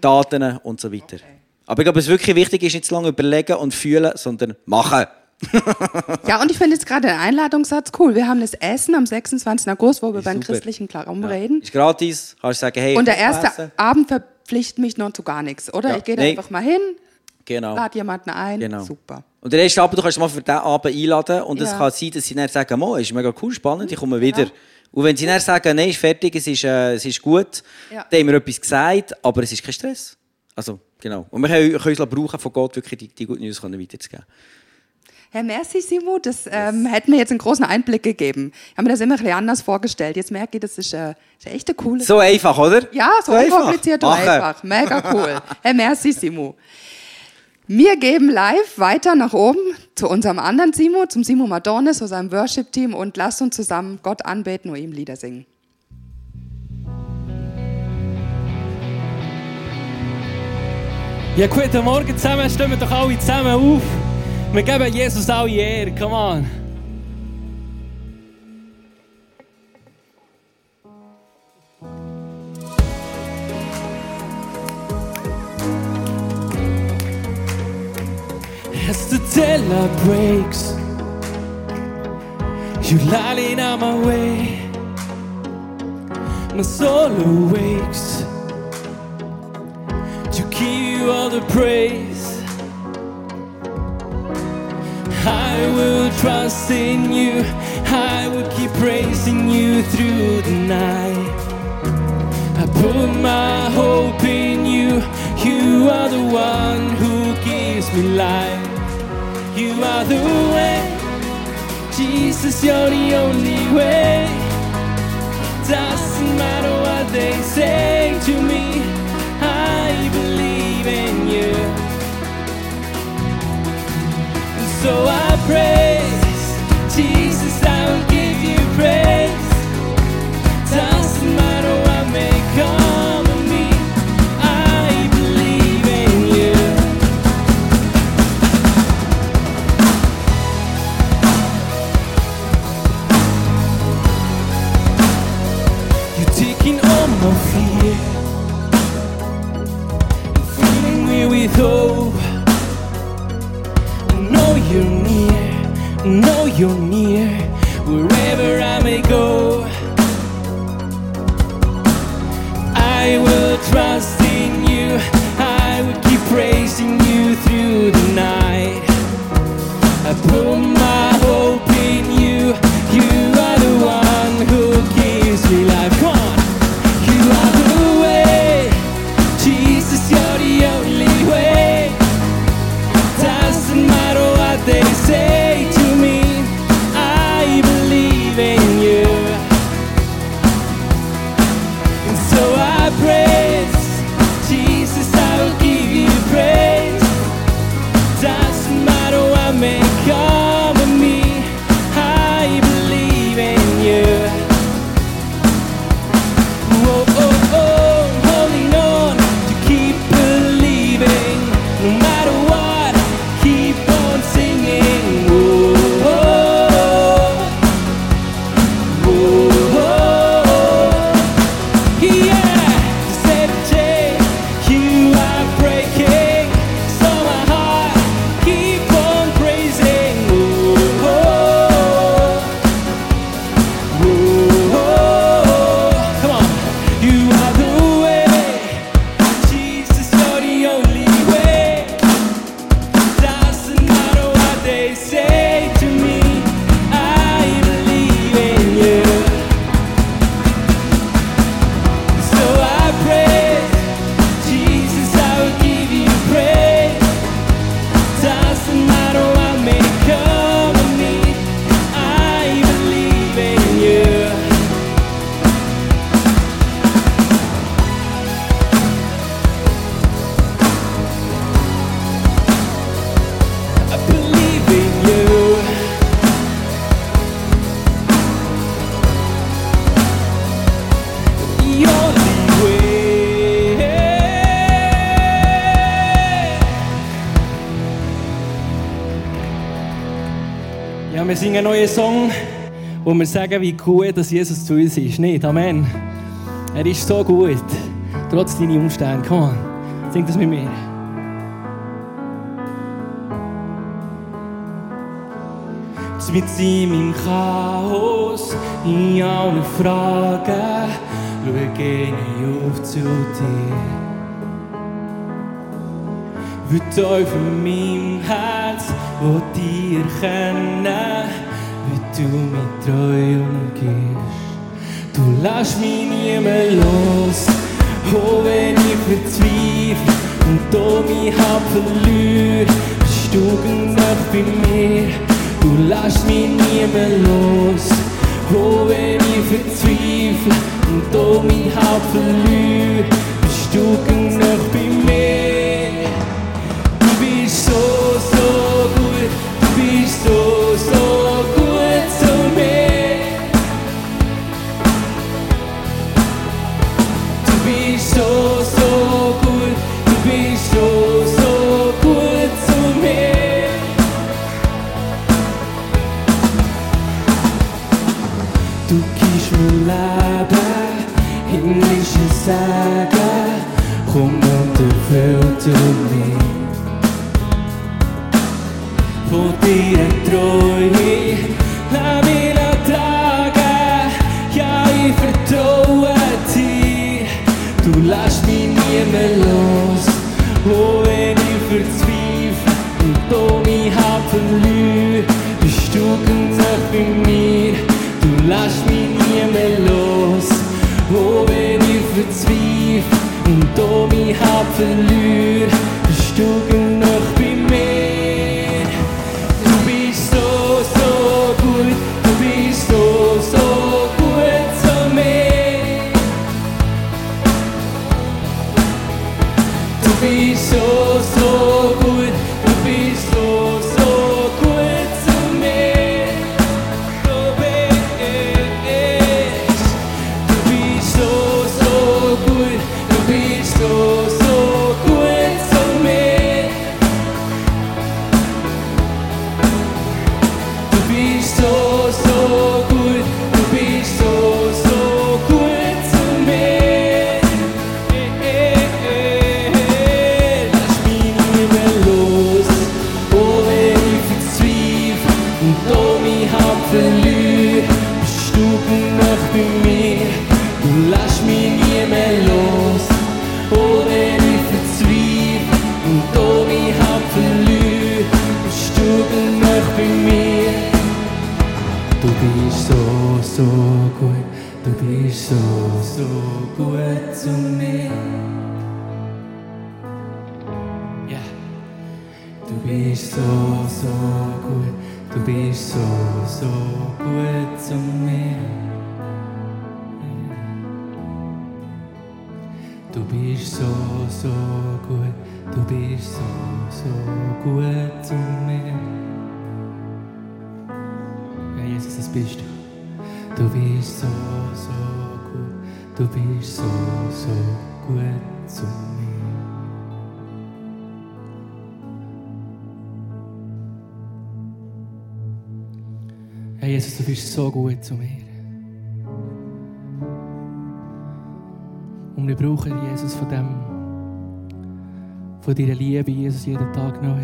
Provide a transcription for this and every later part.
Daten und so weiter. Aber ich glaube, was wirklich wichtig ist, nicht zu lange überlegen und fühlen, sondern machen. ja, und ich finde jetzt gerade den Einladungssatz cool. Wir haben das Essen am 26. August, wo wir beim christlichen Glauben reden. Ist gratis, kannst du sagen, hey, Und der erste essen. Abend verpflichtet mich noch zu gar nichts, oder? Ja. Ich gehe Nee. einfach mal hin, Genau. lade jemanden ein. Genau. Super. Und der erste Abend, du kannst mal für diesen Abend einladen und es Ja. kann sein, dass sie dann sagen, Mo, ist mega cool, spannend, ich komme wieder. Und wenn sie dann sagen, nein, ist fertig, es ist, äh, es ist gut, Ja. dann haben wir etwas gesagt, aber es ist kein Stress. Also, genau. Und wir können, können uns brauchen, von Gott wirklich die, die Good News weiterzugeben. Herr Merci, Simo, das ähm, hätte mir jetzt einen großen Einblick gegeben. Ich habe mir das immer ein bisschen anders vorgestellt. Jetzt merke ich, das ist, äh, ist echt eine coole So einfach, oder? Ja, so, unkompliziert und Machen. einfach. Mega cool. Herr Merci, Simo. Wir geben live weiter nach oben zu unserem anderen Simo, zum Simo Madonna, zu seinem Worship-Team und lasst uns zusammen Gott anbeten und ihm Lieder singen. Ja, guten Morgen zusammen. Wir doch alle zusammen auf. Wir geben Jesus alle Ehre. Come on. As the teller breaks, you lying on my way. My soul awakes to give you all the praise. I will trust in you. I will keep praising you through the night. I put my hope in you. You are the one who gives me life. You are the way. Jesus, you're the only way. Doesn't matter what they say to me. I believe in you. So I praise Jesus, you're near, wherever I may go. I will trust in you, I will keep praising you through the night. I put my hope in you. You are the one who gives me life. Come on. You are the way. Jesus, you're the only way. Doesn't matter what they say singen einen neuen Song, wo wir sagen, wie gut dass Jesus zu uns ist. Nicht? Amen. Er ist so gut. Trotz deiner Umstände. Komm. Sing das mit mir. Mit in meinem Chaos, in allen Fragen, schau ich auf zu dir. Wie in meinem Herz, wo dir erkennen, wie du mich treu umgehst. Du lässt mich nie mehr los, oh wenn ich verzweifle und da mich hab verliere, bist du genau bei mir. Du lässt mich nie mehr los, oh wenn ich verzweifle und da mich hab verliere, bist du genau bei mir. Himmlische und erfüll du mich. Von dir Treue, lass mich tragen, ja ich vertraue dir. Du lässt mich nie mehr los, oh wenn ich verzweifle und da mich hab verliere, bist du bei mir. Du lässt mich nie mehr los, oh wenn ich verzweifle und da mich hab verliere, bist du genau gut zu mir. Und wir brauchen Jesus von dem, von deiner Liebe, Jesus, jeden Tag neu.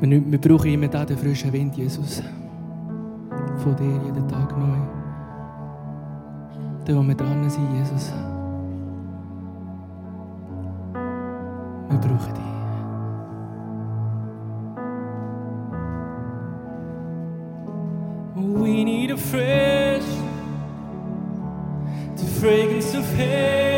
Wir, wir brauchen immer da den frischen Wind, Jesus. Von dir jeden Tag neu. Da, wo wir dran sind, Jesus. Wir brauchen dich. We need a fresh, the fragrance of heaven.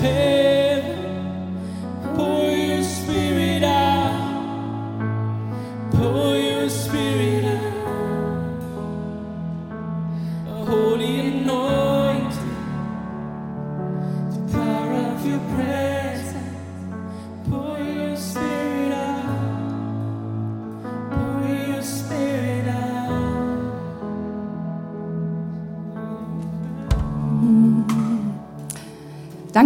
fail.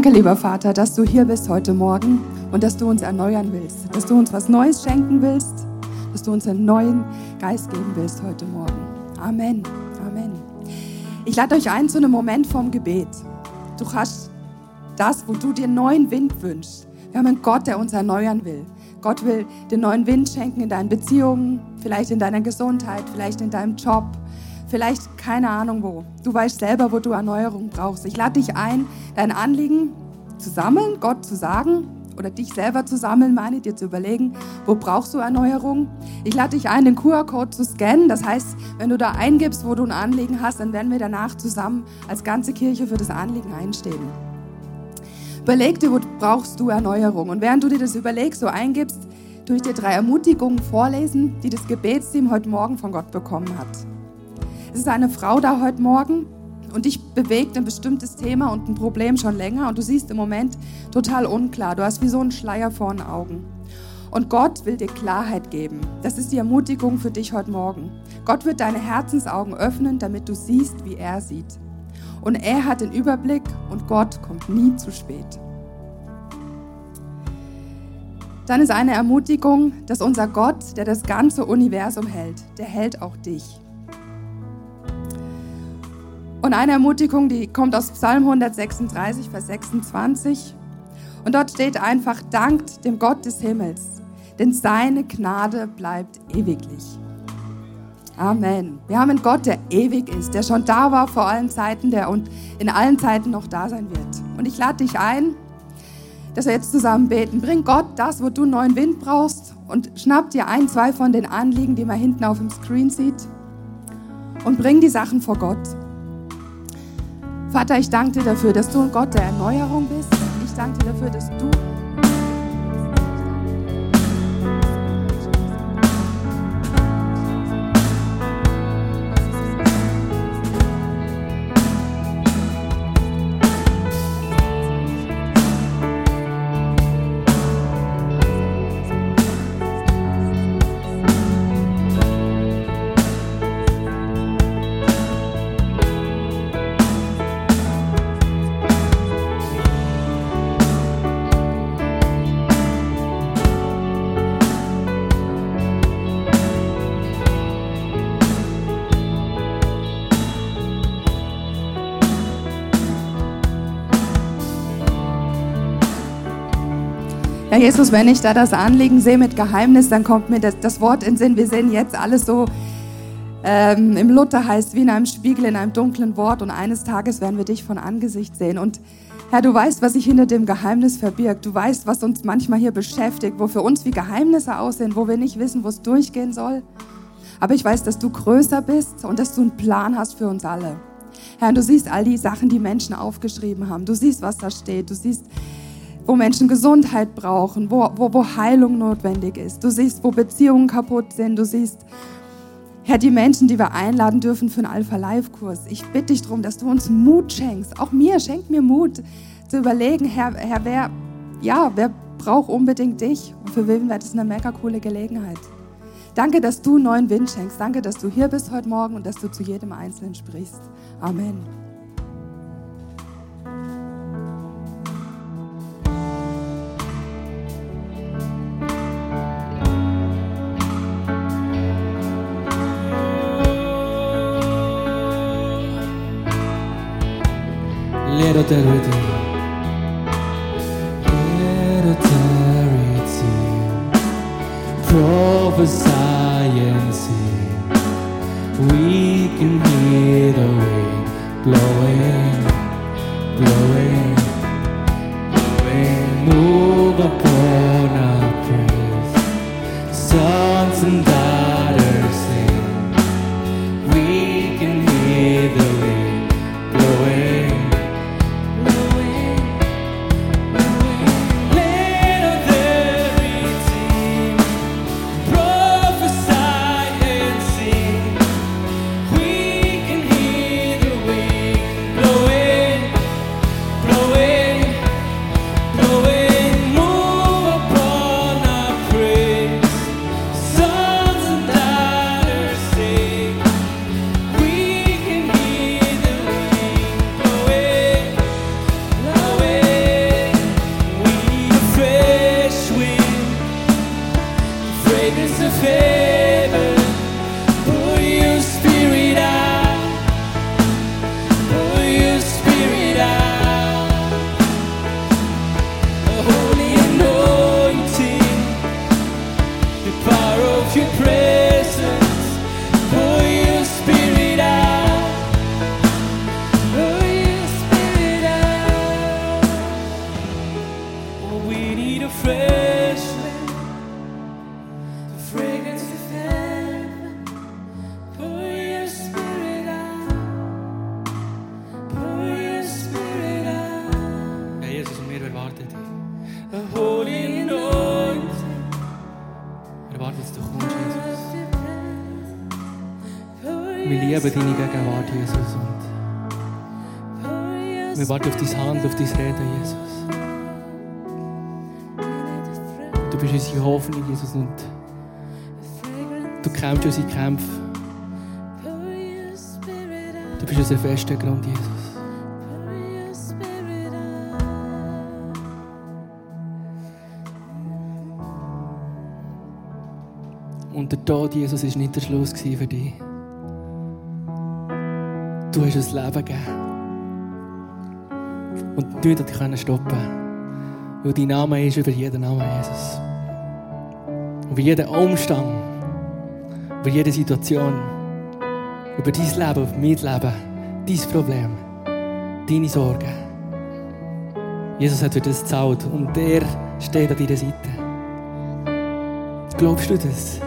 Danke, lieber Vater, dass du hier bist heute Morgen und dass du uns erneuern willst, dass du uns was Neues schenken willst, dass du uns einen neuen Geist geben willst heute Morgen. Amen. Amen. Ich lade euch ein zu einem Moment vom Gebet. Du hast das, wo du dir neuen Wind wünschst. Wir haben einen Gott, der uns erneuern will. Gott will den neuen Wind schenken in deinen Beziehungen, vielleicht in deiner Gesundheit, vielleicht in deinem Job, vielleicht keine Ahnung wo. Du weißt selber, wo du Erneuerung brauchst. Ich lade dich ein, dein Anliegen zu sammeln, Gott zu sagen oder dich selber zu sammeln, meine dir zu überlegen, wo brauchst du Erneuerung. Ich lade dich ein, den QR-Code zu scannen. Das heißt, wenn du da eingibst, wo du ein Anliegen hast, dann werden wir danach zusammen als ganze Kirche für das Anliegen einstehen. Überleg dir, wo brauchst du Erneuerung. Und während du dir das überlegst, so eingibst, tue ich dir drei Ermutigungen vorlesen, die das Gebetsteam heute Morgen von Gott bekommen hat. Es ist eine Frau da heute Morgen und dich bewegt ein bestimmtes Thema und ein Problem schon länger und du siehst im Moment total unklar. Du hast wie so einen Schleier vor den Augen. Und Gott will dir Klarheit geben. Das ist die Ermutigung für dich heute Morgen. Gott wird deine Herzensaugen öffnen, damit du siehst, wie er sieht. Und er hat den Überblick und Gott kommt nie zu spät. Dann ist eine Ermutigung, dass unser Gott, der das ganze Universum hält, der hält auch dich. Und eine Ermutigung, die kommt aus Psalm 136, Vers 26. Und dort steht einfach, dankt dem Gott des Himmels, denn seine Gnade bleibt ewiglich. Amen. Wir haben einen Gott, der ewig ist, der schon da war vor allen Zeiten, der und in allen Zeiten noch da sein wird. Und ich lade dich ein, dass wir jetzt zusammen beten. Bring Gott das, wo du neuen Wind brauchst und schnapp dir ein, zwei von den Anliegen, die man hinten auf dem Screen sieht und bring die Sachen vor Gott. Vater, ich danke dir dafür, dass du ein Gott der Erneuerung bist. Ich danke dir dafür, dass du Ja, Jesus, wenn ich da das Anliegen sehe mit Geheimnis, dann kommt mir das, das Wort in den Sinn. Wir sehen jetzt alles so, ähm, im Luther heißt, wie in einem Spiegel, in einem dunklen Wort. Und eines Tages werden wir dich von Angesicht sehen. Und Herr, du weißt, was sich hinter dem Geheimnis verbirgt. Du weißt, was uns manchmal hier beschäftigt, wo für uns wie Geheimnisse aussehen, wo wir nicht wissen, wo es durchgehen soll. Aber ich weiß, dass du größer bist und dass du einen Plan hast für uns alle. Herr, du siehst all die Sachen, die Menschen aufgeschrieben haben. Du siehst, was da steht. Du siehst, wo Menschen Gesundheit brauchen, wo, wo, wo Heilung notwendig ist. Du siehst, wo Beziehungen kaputt sind. Du siehst, Herr, die Menschen, die wir einladen dürfen für einen Alpha-Live-Kurs. Ich bitte dich darum, dass du uns Mut schenkst. Auch mir, schenk mir Mut zu überlegen, Herr, Herr wer, ja, wer braucht unbedingt dich? Und für wen wäre das eine mega coole Gelegenheit? Danke, dass du neuen Wind schenkst. Danke, dass du hier bist heute Morgen und dass du zu jedem Einzelnen sprichst. Amen. Eternity prophesy. We can hear the wind blowing. Lieben deine Gegenwart, Jesus. Und wir warten auf deine Hand, auf dein Reden, Jesus. Du bist unsere Hoffnung, Jesus, und du kämpfst unsere Kämpfe. Du bist unser fester Grund, Jesus. Und der Tod, Jesus, war nicht der Schluss für dich. Du hast uns Leben gegeben. Und nichts hat können stoppen Weil dein Name ist über jeden Namen, Jesus. Über jeden Umstand, über jede Situation, über dein Leben, über mein Leben, dein Problem, deine Sorgen. Jesus hat für das gezahlt und er steht an deiner Seite. Glaubst du das?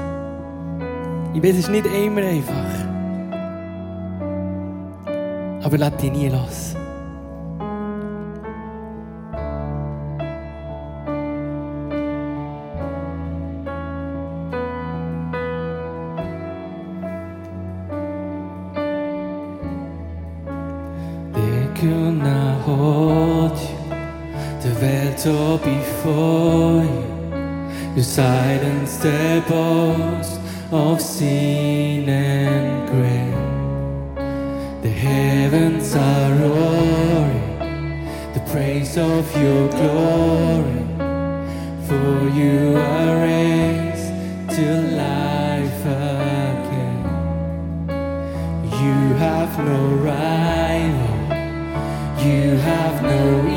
Ich weiß, es ist nicht immer einfach. Aber lass dich nie los. Det kunna hold you The står before you You the boast of sin and grave The heavens are roaring. The praise of your glory. For you are raised to life again. You have no rival. You have no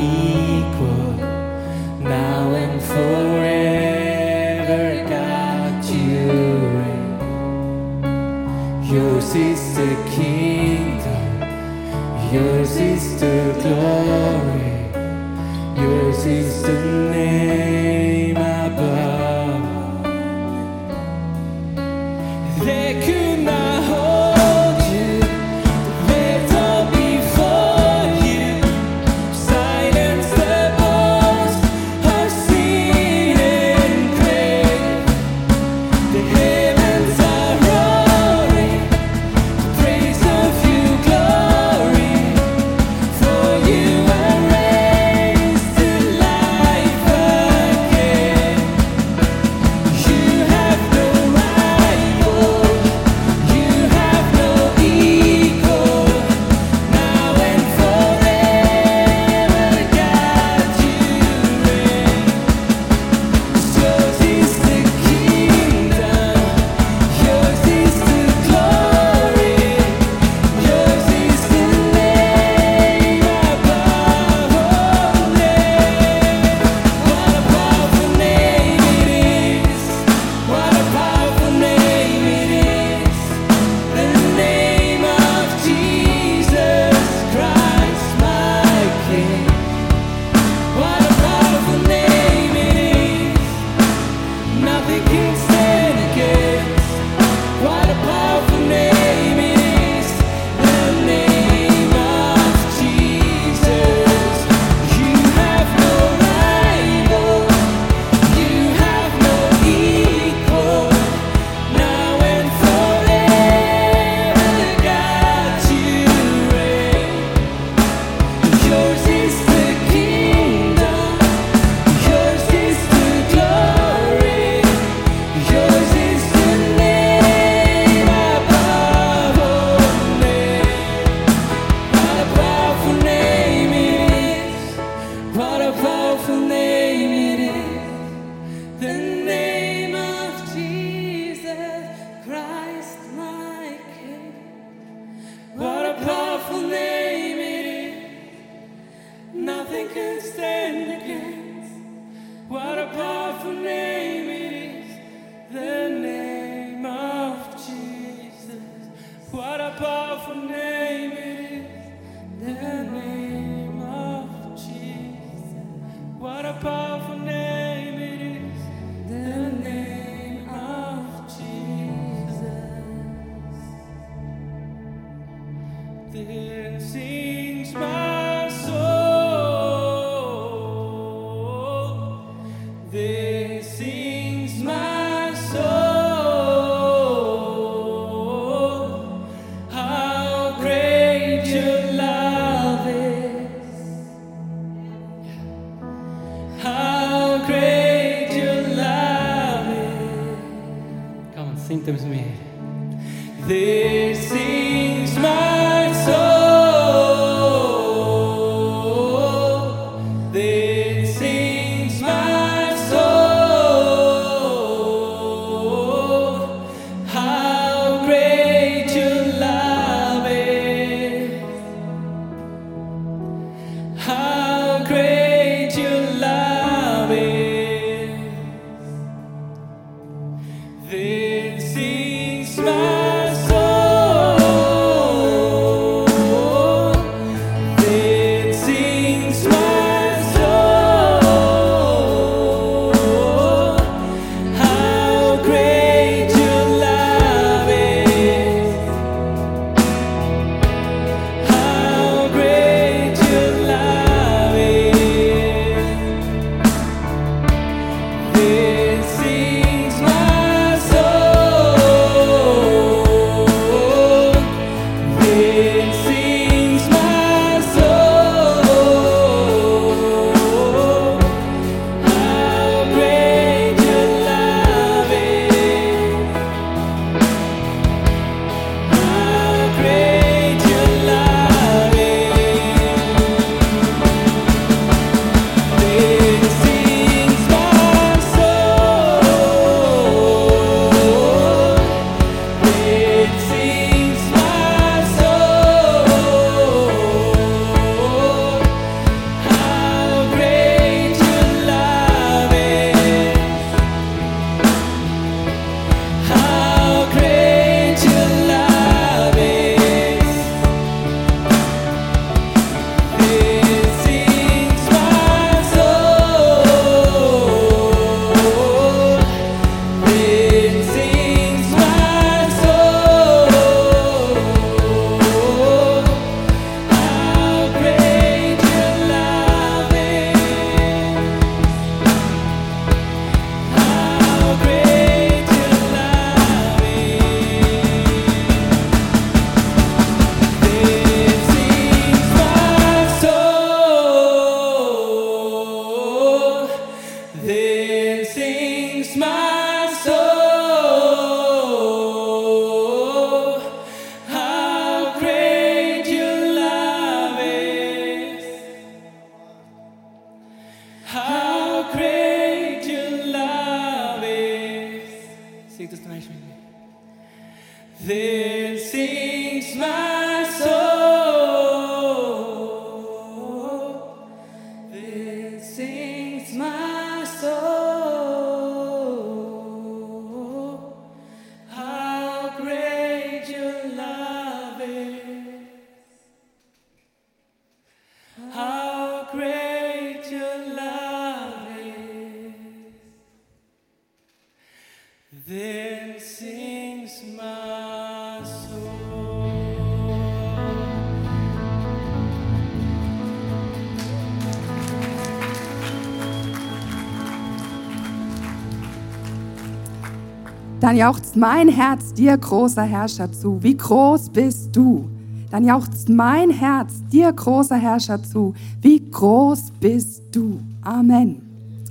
jauchzt mein Herz dir, großer Herrscher, zu. Wie groß bist du? Dann jauchzt mein Herz dir, großer Herrscher, zu. Wie groß bist du? Amen.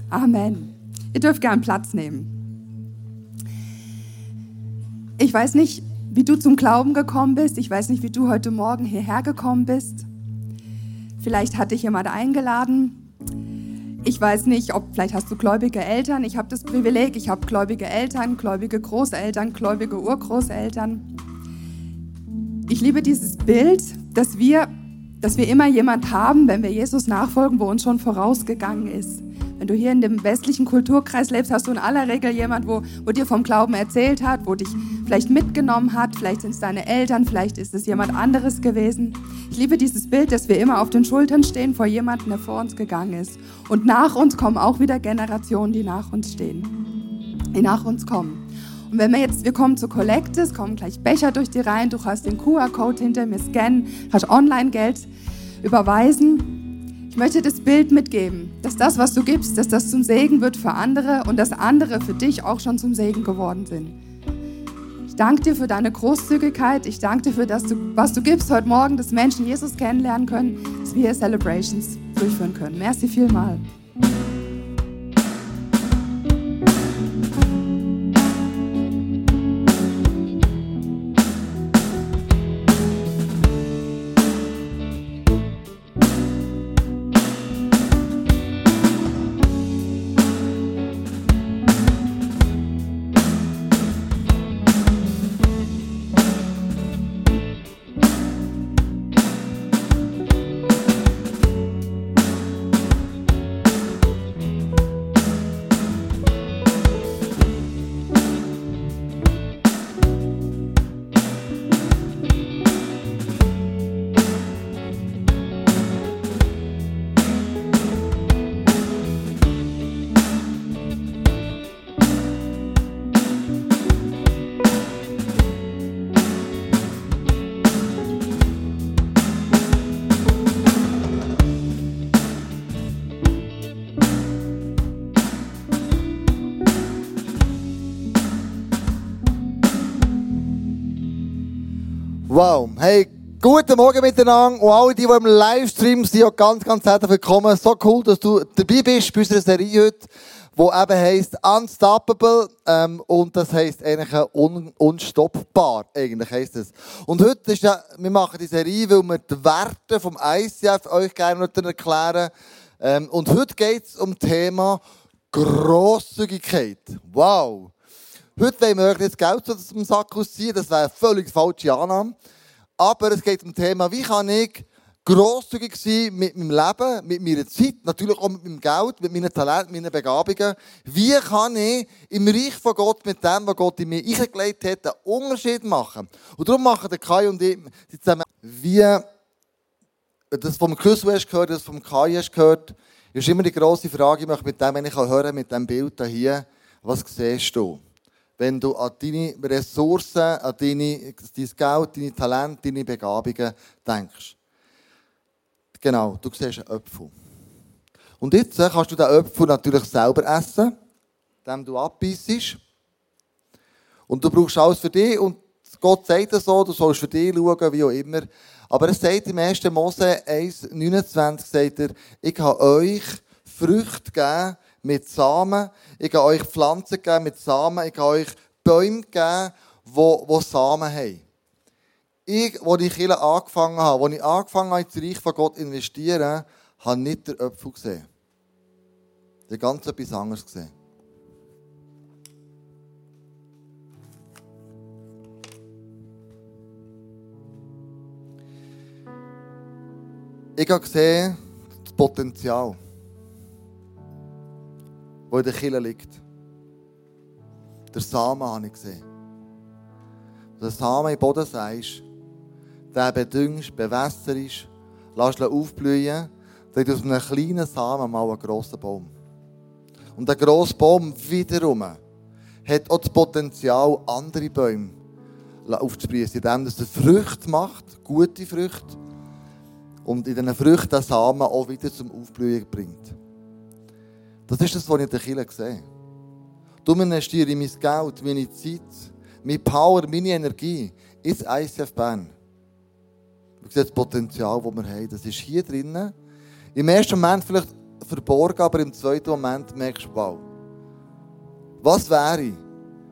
Amen. Ihr dürft gern Platz nehmen. Ich weiß nicht, wie du zum Glauben gekommen bist. Ich weiß nicht, wie du heute Morgen hierher gekommen bist. Vielleicht hat dich jemand eingeladen. Ich weiß nicht, ob vielleicht hast du gläubige Eltern. Ich habe das Privileg, ich habe gläubige Eltern, gläubige Großeltern, gläubige Urgroßeltern. Ich liebe dieses Bild, dass wir, dass wir immer jemand haben, wenn wir Jesus nachfolgen, wo uns schon vorausgegangen ist. Wenn du hier in dem westlichen Kulturkreis lebst, hast du in aller Regel jemand, wo, wo dir vom Glauben erzählt hat, wo dich vielleicht mitgenommen hat. Vielleicht sind es deine Eltern, vielleicht ist es jemand anderes gewesen. Ich liebe dieses Bild, dass wir immer auf den Schultern stehen vor jemandem, der vor uns gegangen ist. Und nach uns kommen auch wieder Generationen, die nach uns stehen, die nach uns kommen. Und wenn wir jetzt, wir kommen zu Kollekte, es kommen gleich Becher durch die Reihen, du hast den QR-Code hinter mir scannen, kannst Online-Geld überweisen. Ich möchte das Bild mitgeben, dass das, was du gibst, dass das zum Segen wird für andere und dass andere für dich auch schon zum Segen geworden sind. Ich danke dir für deine Großzügigkeit. Ich danke dir für das, was du gibst heute Morgen, dass Menschen Jesus kennenlernen können, dass wir hier Celebrations durchführen können. Merci vielmal. Wow. Hey, guten Morgen miteinander und alle, die, die im Livestream sind, auch ganz, ganz herzlich willkommen. So cool, dass du dabei bist bei unserer Serie heute, die eben heisst Unstoppable ähm, und das heisst eigentlich un unstoppbar, eigentlich heisst es. Und heute ist ja, wir machen die Serie, weil wir die Werte vom ICF euch gerne erklären ähm, Und heute geht es um das Thema Grosszügigkeit. Wow. Heute wollen wir euch nicht Geld aus dem Sack ausziehen, das wäre eine völlig falsche Annahme. Aber es geht um das Thema, wie kann ich grosszügig sein mit meinem Leben, mit meiner Zeit, natürlich auch mit meinem Geld, mit meinen Talenten, meinen Begabungen. Wie kann ich im Reich von Gott mit dem, was Gott in mir eingelegt hat, einen Unterschied machen? Und darum machen der Kai und ich zusammen, wie das vom Chris hast gehört, das vom Kai hast gehört, ist immer die grosse Frage, ich möchte mit dem, wenn ich hören mit dem Bild hier, was siehst du? Wenn du an deine Ressourcen, an deine, dein Geld, deine Talente, deine Begabungen denkst. Genau, du siehst einen Apfel. Und jetzt äh, kannst du den Apfel natürlich selber essen, indem du abbeißt. Und du brauchst alles für dich und Gott sagt das so, du sollst für dich schauen, wie auch immer. Aber es sagt im 1. Mose 1, 29, sagt er, ich habe euch Früchte gegeben, mit Samen. Ich habe euch Pflanzen gegeben mit Samen. Ich habe euch Bäume gegeben, die, die Samen haben. Ich, als ich Kirche angefangen habe, als ich angefangen habe, ins Reich von Gott zu investieren, habe nicht den Apfel gesehen. Ich habe ganz etwas anderes gesehen. Ich habe gesehen, das Potenzial der in der Kille liegt. Der Samen habe ich gesehen. Der Samen im Boden sagst, den bedüngst, bewässerst, lässt aufblühen, dann aus einem kleinen Samen mal einen grossen Baum. Und der grosse Baum wiederum hat auch das Potenzial, andere Bäume aufzusprießen, indem er Früchte macht, gute Früchte, und in diesen Früchten den Samen auch wieder zum Aufblühen bringt. Das ist das, was ich in der Kirche sehe. Du investiere mein Geld, meine Zeit, meine Power, meine Energie ins ICF Bern. Du siehst das Potenzial, das wir haben. Das ist hier drinnen. Im ersten Moment vielleicht verborgen, aber im zweiten Moment merkst du, wow. Was wäre,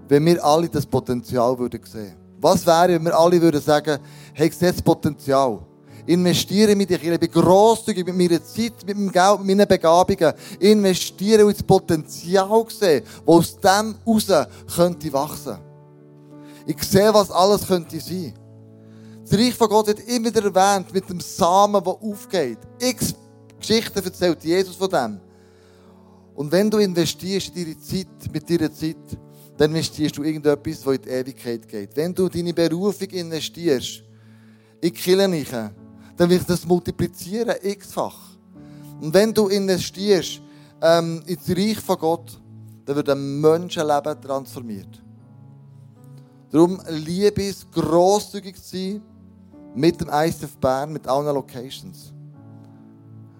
wenn wir alle das Potenzial würden sehen? Was wäre, wenn wir alle würden sagen, hey, ich sehe das Potenzial. Investiere in die Kirche, ich bin grosszügig mit meiner Zeit, mit meinem Geld, mit meinen Begabungen. Investiere und das Potenzial sehen, das aus dem heraus könnte wachsen. Ich sehe, was alles könnte sein. Das Reich von Gott wird immer wieder erwähnt mit dem Samen, der aufgeht. X Geschichten erzählt Jesus von dem. Und wenn du investierst in deine Zeit, mit deiner Zeit, dann investierst du irgendetwas, das in die Ewigkeit geht. Wenn du deine Berufung investierst, in die Kirche, dann wird das multiplizieren, x-fach. Und wenn du investierst ähm, ins Reich von Gott, dann wird ein Menschenleben transformiert. Darum liebe es, grosszügig zu sein mit dem ICF Bern, mit allen Locations.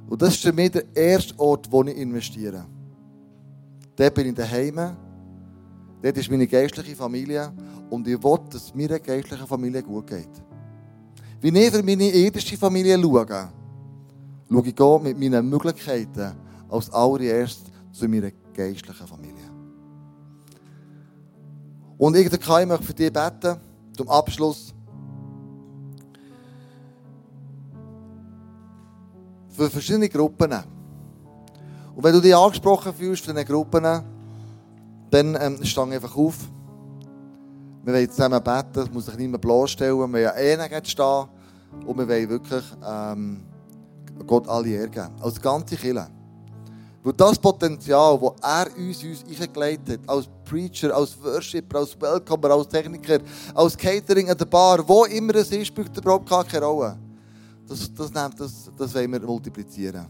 Und das ist für mich der erste Ort, wo ich investiere. Dort bin ich daheim. Dort ist meine geistliche Familie. Und ich will, dass es meiner geistlichen Familie gut geht. Wie ich für meine irdische Familie schaue, schaue ich auch mit meinen Möglichkeiten als allererst zu meiner geistlichen Familie. Und ich möchte für dich beten, zum Abschluss. Für verschiedene Gruppen. Und wenn du dich angesprochen fühlst von diesen Gruppen, dann ähm, steh einfach auf. Wir wollen zusammen beten, es muss sich nicht mehr bloßstellen. Wir wollen eh stehen und wir wollen wirklich ähm, Gott alle Ehre. Als ganze Kirche. Weil das Potenzial, das er uns, uns eingelegt hat, als Preacher, als Worshipper, als Welcomer, als Techniker, als Catering an der Bar, wo immer es ist, spielt überhaupt keine Rolle. Das, das, das, das wollen wir multiplizieren.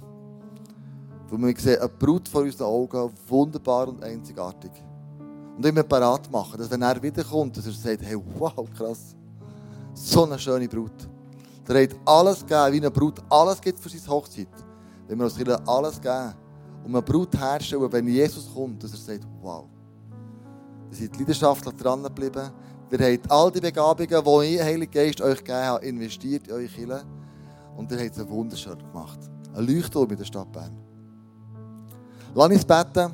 Weil wir sehen eine Brut vor unseren Augen, wunderbar und einzigartig. Und immer parat machen, dass wenn er wiederkommt, dass er sagt, hey, wow, krass. So eine schöne Brut. Der hat alles gegeben, wie eine Brut alles gibt für seine Hochzeit. Wenn wir als Kirche alles geben, um eine Brut herzustellen, wenn Jesus kommt, dass er sagt, wow. Ihr seid leidenschaftlich dran geblieben. Ihr habt all die Begabungen, die ich, Heilige Geist, euch gegeben habe, investiert in eure Kirche. Und ihr habt es wunderschön gemacht. Ein Leuchtturm in der Stadt Bern. Lass uns beten.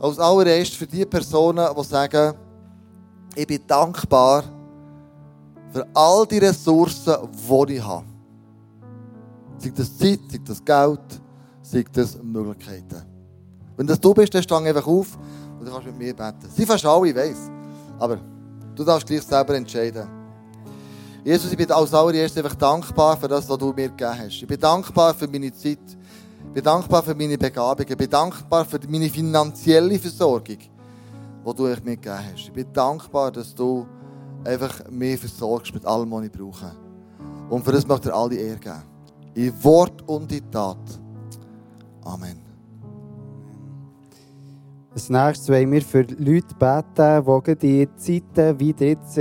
Als allererst für die Personen, die sagen, ich bin dankbar für all die Ressourcen, die ich habe. Sei das Zeit, sei das Geld, sei das Möglichkeiten. Wenn das du bist, dann steh einfach auf und du kannst mit mir beten. Sie fast alle, ich weiss. Aber du darfst gleich selber entscheiden. Jesus, ich bin als allererstes einfach dankbar für das, was du mir gegeben hast. Ich bin dankbar für meine Zeit. Ich bin dankbar für meine Begabungen. Ich bin dankbar für meine finanzielle Versorgung, die du mir gegeben hast. Ich bin dankbar, dass du einfach mich versorgst mit allem, was ich brauche. Und für das möchte ich alle Ehre geben. In Wort und in Tat. Amen. Als nächstes wollen wir für Leute beten, die in Zeiten wie jetzt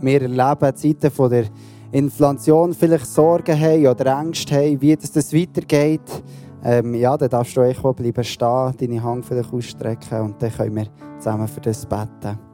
wir erleben, Zeiten von der Inflation, vielleicht Sorgen haben oder Ängste haben, wie das, das weitergeht. Ähm, ja, dann darfst du euch bleiben stehen, deine Hand vielleicht ausstrecken und dann können wir zusammen für das beten.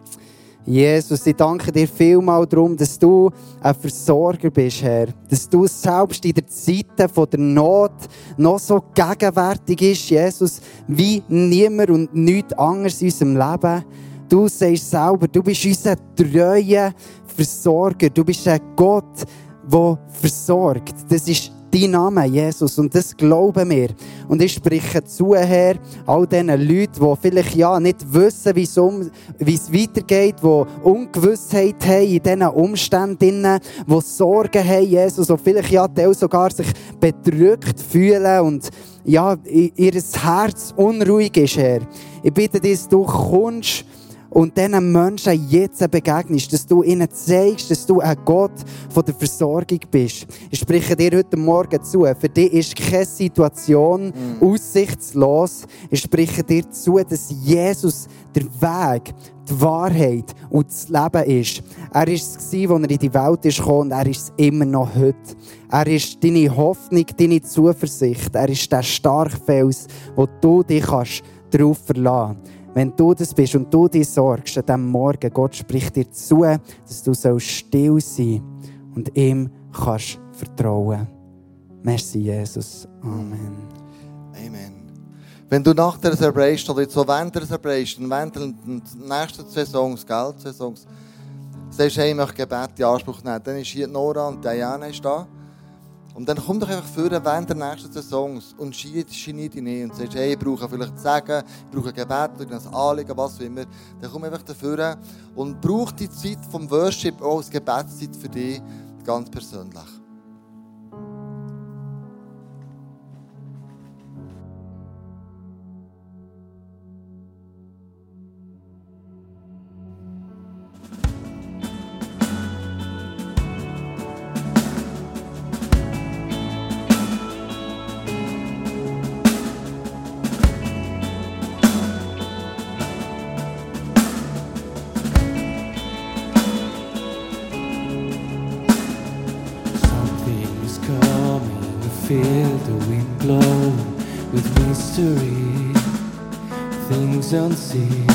Jesus, ich danke dir vielmal darum, dass du ein Versorger bist, Herr. Dass du selbst in der Zeit der Not noch so gegenwärtig bist, Jesus, wie niemand und nichts anderes in unserem Leben. Du sagst selber, du bist unser treuer Versorger. Du bist ein Gott, der versorgt. Das ist dein Name, Jesus. Und das glauben wir. Und ich spreche zu, Herr, all diesen Leuten, die vielleicht ja nicht wissen, wie es weitergeht, die Ungewissheit haben in diesen Umständen, die Sorgen haben, Jesus, und vielleicht ja sogar sich bedrückt fühlen und ja, ihr Herz unruhig ist, Herr. Ich bitte dich, du kommst und diesen Menschen jetzt begegnest, dass du ihnen zeigst, dass du ein Gott von der Versorgung bist. Ich spreche dir heute Morgen zu. Für dich ist keine Situation mm. aussichtslos. Ich spreche dir zu, dass Jesus der Weg, die Wahrheit und das Leben ist. Er war es, als er in die Welt ist gekommen, und er ist es immer noch heute. Er ist deine Hoffnung, deine Zuversicht. Er ist der Starkfels, wo du dich kannst darauf verlassen kannst. Wenn du das bist und du dich sorgst an diesem Morgen, Gott spricht dir zu, dass du sollst still sein und ihm kannst vertrauen. Merci, Jesus. Amen. Amen. Wenn du nach der Celebration oder so während der Celebration, während den nächsten zwei Songs, sagst, hey, ich möchte Gebet in Anspruch nehmen, dann ist hier Nora und Diana ist da. Und dann komm doch einfach vor während der nächsten Songs und genie dich nicht und sagst, hey, ich brauche vielleicht Sagen, ich brauche Gebet, ein Anliegen, was auch immer. Dann komm einfach dafür und brauch die Zeit vom Worship auch als Gebetszeit für dich ganz persönlich. Mystery. Things unseen,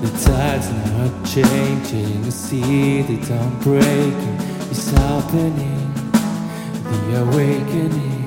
the tide's not changing. I see the dawn breaking, it's happening, the awakening.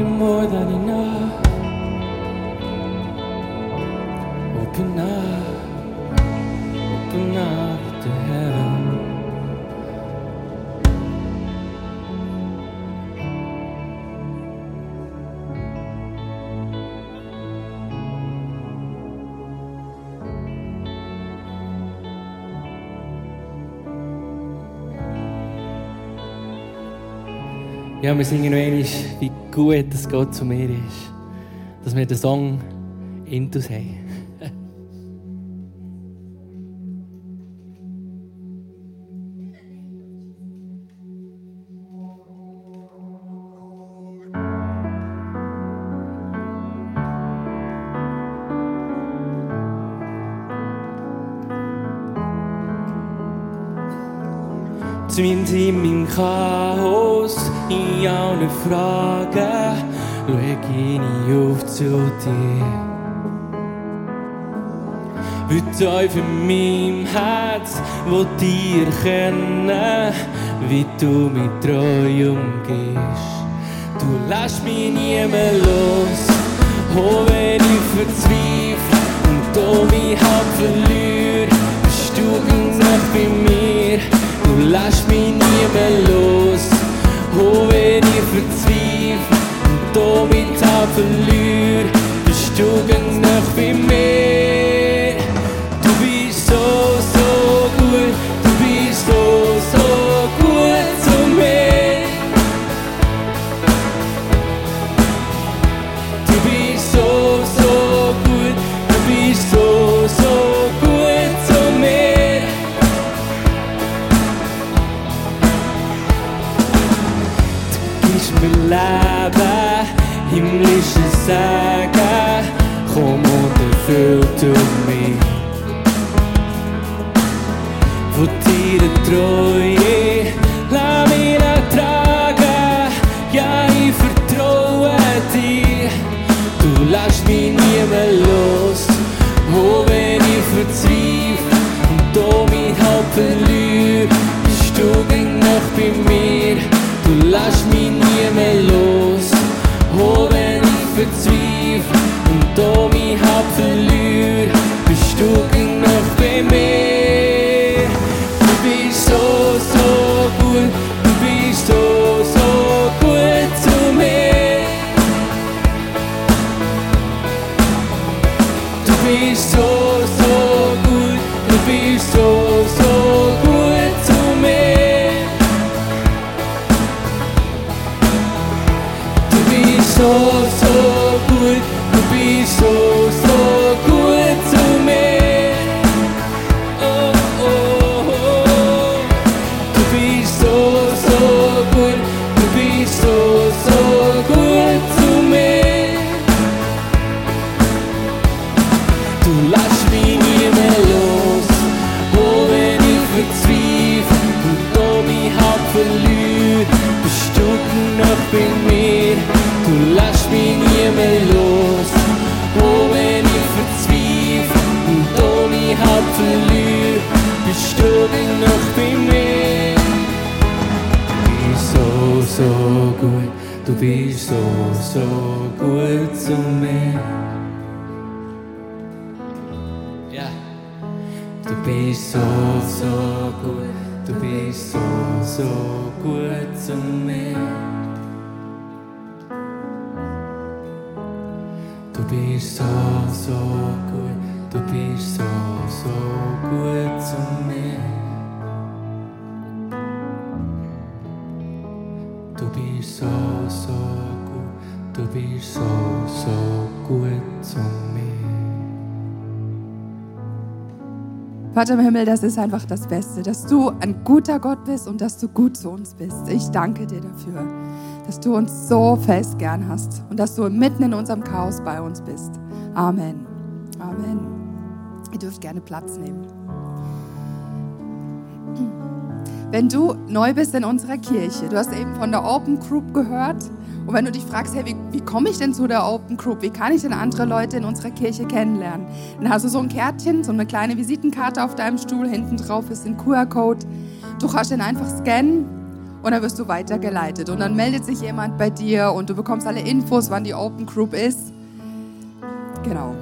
you more than enough. Ja, wir singen noch wie gut es Gott zu mir ist. Dass wir den Song Intus haben. Mitten in meinem Chaos, in allen Fragen, schau ich auf zu dir. Heute auf in meinem Herz, wo dir erkennen, wie du mich treu umgehst. Du lässt mich nie mehr los, auch wenn ich verzweifle und da mich hab verliere, bist du genau bei mir. Du lässt mich nie mehr los, und da mich hab verliere, so, so gut, du bist so, so so, so gut zu mir. Ja. Du bist so, so gut, du bist so, so gut zu mir. Vater im Himmel, das ist einfach das Beste, dass du ein guter Gott bist und dass du gut zu uns bist. Ich danke dir dafür, dass du uns so fest gern hast und dass du mitten in unserem Chaos bei uns bist. Amen. Amen. Ihr dürft gerne Platz nehmen. Wenn du neu bist in unserer Kirche, du hast eben von der Open Group gehört und wenn du dich fragst, hey, wie, wie komme ich denn zu der Open Group? Wie kann ich denn andere Leute in unserer Kirche kennenlernen? Dann hast du so ein Kärtchen, so eine kleine Visitenkarte auf deinem Stuhl, hinten drauf ist ein QR-Code. Du kannst den einfach scannen und dann wirst du weitergeleitet. Und dann meldet sich jemand bei dir und du bekommst alle Infos, wann die Open Group ist. Genau.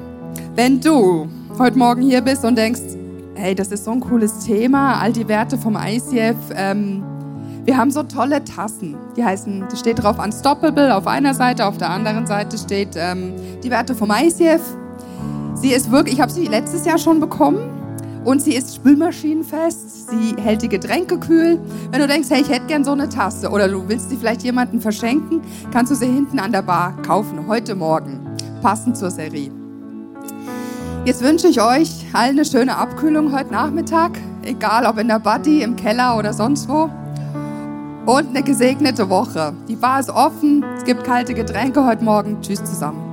Wenn du heute Morgen hier bist und denkst, hey, das ist so ein cooles Thema, all die Werte vom ICF. Ähm, wir haben so tolle Tassen. Die heißen, da steht drauf Unstoppable auf einer Seite, auf der anderen Seite steht ähm, die Werte vom ICF. Sie ist wirklich, ich habe sie letztes Jahr schon bekommen und sie ist spülmaschinenfest. Sie hält die Getränke kühl. Wenn du denkst, hey, ich hätte gern so eine Tasse oder du willst sie vielleicht jemandem verschenken, kannst du sie hinten an der Bar kaufen, heute Morgen, passend zur Serie. Jetzt wünsche ich euch allen eine schöne Abkühlung heute Nachmittag, egal ob in der Buddy, im Keller oder sonst wo. Und eine gesegnete Woche. Die Bar ist offen, es gibt kalte Getränke heute Morgen. Tschüss zusammen.